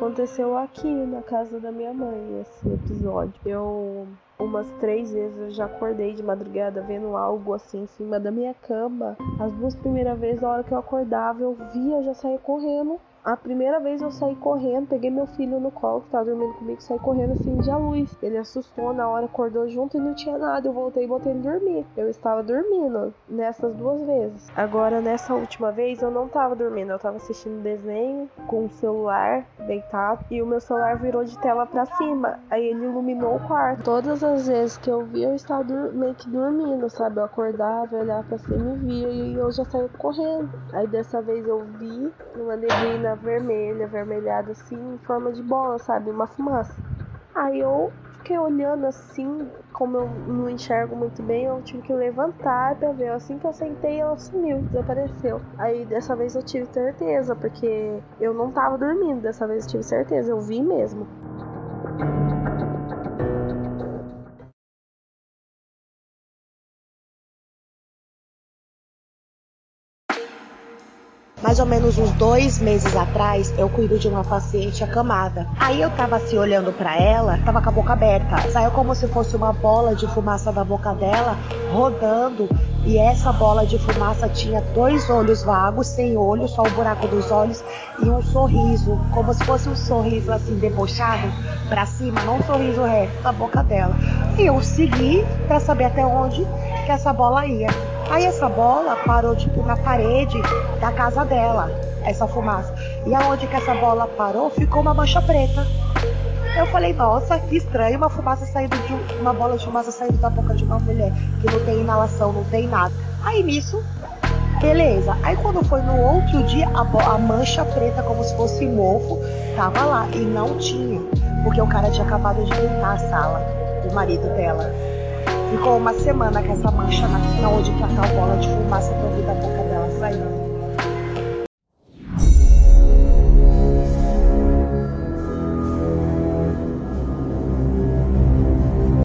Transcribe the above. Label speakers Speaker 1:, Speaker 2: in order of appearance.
Speaker 1: Aconteceu aqui na casa da minha mãe esse episódio. Eu umas três vezes eu já acordei de madrugada vendo algo assim em cima da minha cama. As duas primeiras vezes, a hora que eu acordava, eu via, eu já saía correndo a primeira vez eu saí correndo, peguei meu filho no colo, que tava dormindo comigo, saí correndo assim de a luz. Ele assustou, na hora acordou junto e não tinha nada. Eu voltei e botei ele dormir. Eu estava dormindo nessas duas vezes. Agora, nessa última vez, eu não tava dormindo, eu tava assistindo desenho com o celular deitado e o meu celular virou de tela para cima. Aí ele iluminou o quarto. Todas as vezes que eu via, eu estava meio que dormindo, sabe? Eu acordava, olhava pra cima e via e eu já saí correndo. Aí dessa vez eu vi uma neblina vermelha, avermelhada assim, em forma de bola, sabe? Uma fumaça. Aí eu fiquei olhando assim, como eu não enxergo muito bem, eu tive que levantar pra ver. Assim que eu sentei, ela sumiu, desapareceu. Aí dessa vez eu tive certeza, porque eu não tava dormindo, dessa vez eu tive certeza, eu vi mesmo.
Speaker 2: Mais ou menos uns dois meses atrás, eu cuido de uma paciente acamada. Aí eu tava assim olhando para ela, tava com a boca aberta. Saiu como se fosse uma bola de fumaça da boca dela rodando. E essa bola de fumaça tinha dois olhos vagos, sem olho, só o buraco dos olhos e um sorriso, como se fosse um sorriso assim debochado para cima, não um sorriso reto da boca dela. E eu segui para saber até onde que essa bola ia. Aí essa bola parou tipo na parede da casa dela, essa fumaça. E aonde que essa bola parou, ficou uma mancha preta. Eu falei, nossa, que estranho, uma fumaça saindo de uma bola de fumaça saindo da boca de uma mulher que não tem inalação, não tem nada. Aí nisso, beleza. Aí quando foi no outro dia, a, a mancha preta, como se fosse mofo, tava lá e não tinha, porque o cara tinha acabado de limpar a sala do marido dela. Ficou uma semana com essa mancha na, onde que a bola de fumaça vi da boca dela.